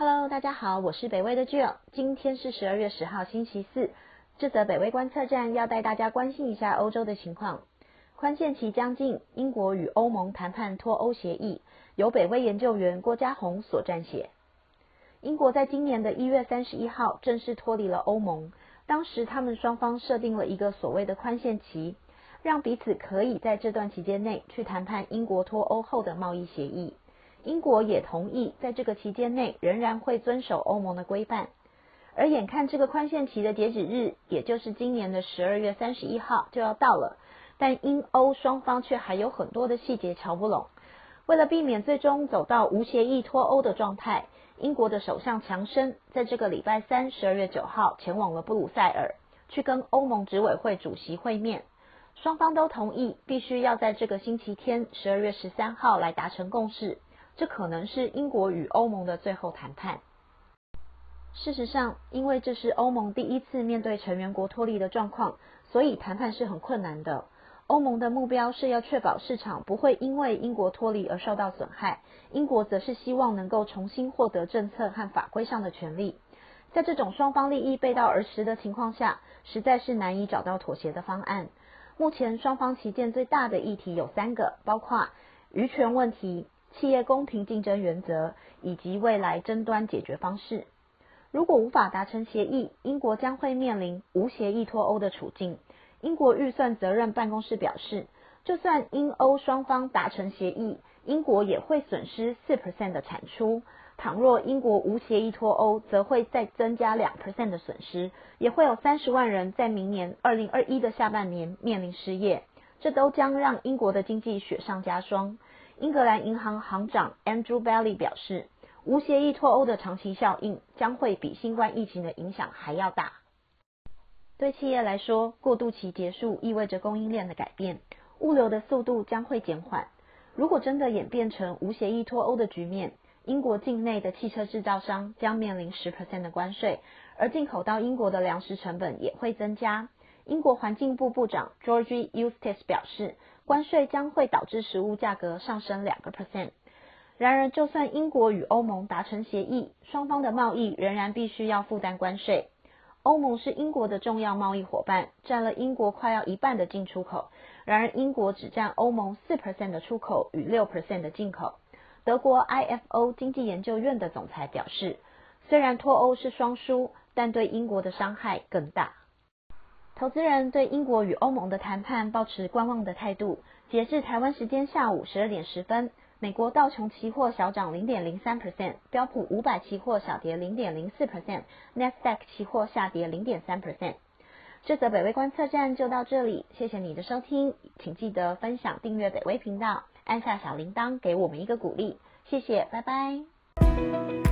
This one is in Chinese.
Hello，大家好，我是北威的 Jill。今天是十二月十号，星期四。这则北威观测站要带大家关心一下欧洲的情况。宽限期将近，英国与欧盟谈判脱欧协议，由北威研究员郭家宏所撰写。英国在今年的一月三十一号正式脱离了欧盟，当时他们双方设定了一个所谓的宽限期，让彼此可以在这段期间内去谈判英国脱欧后的贸易协议。英国也同意在这个期间内仍然会遵守欧盟的规范，而眼看这个宽限期的截止日，也就是今年的十二月三十一号就要到了，但英欧双方却还有很多的细节瞧不拢。为了避免最终走到无协议脱欧的状态，英国的首相强生在这个礼拜三十二月九号前往了布鲁塞尔，去跟欧盟执委会主席会面，双方都同意必须要在这个星期天十二月十三号来达成共识。这可能是英国与欧盟的最后谈判。事实上，因为这是欧盟第一次面对成员国脱离的状况，所以谈判是很困难的。欧盟的目标是要确保市场不会因为英国脱离而受到损害，英国则是希望能够重新获得政策和法规上的权利。在这种双方利益背道而驰的情况下，实在是难以找到妥协的方案。目前双方旗舰最大的议题有三个，包括渔权问题。企业公平竞争原则以及未来争端解决方式。如果无法达成协议，英国将会面临无协议脱欧的处境。英国预算责任办公室表示，就算英欧双方达成协议，英国也会损失四 percent 的产出。倘若英国无协议脱欧，则会再增加两 percent 的损失，也会有三十万人在明年二零二一的下半年面临失业。这都将让英国的经济雪上加霜。英格兰银行行长 Andrew Bailey 表示，无协议脱欧的长期效应将会比新冠疫情的影响还要大。对企业来说，过渡期结束意味着供应链的改变，物流的速度将会减缓。如果真的演变成无协议脱欧的局面，英国境内的汽车制造商将面临十 percent 的关税，而进口到英国的粮食成本也会增加。英国环境部部长 George Eustace 表示。关税将会导致食物价格上升两个 percent。然而，就算英国与欧盟达成协议，双方的贸易仍然必须要负担关税。欧盟是英国的重要贸易伙伴，占了英国快要一半的进出口。然而，英国只占欧盟四 percent 的出口与六 percent 的进口。德国 IFO 经济研究院的总裁表示，虽然脱欧是双输，但对英国的伤害更大。投资人对英国与欧盟的谈判保持观望的态度。截至台湾时间下午十二点十分，美国道琼期货小涨零点零三 percent，标普五百期货小跌零点零四 percent，n s d a q 期货下跌零点三 percent。这则北威观测站就到这里，谢谢你的收听，请记得分享、订阅北威频道，按下小铃铛给我们一个鼓励，谢谢，拜拜。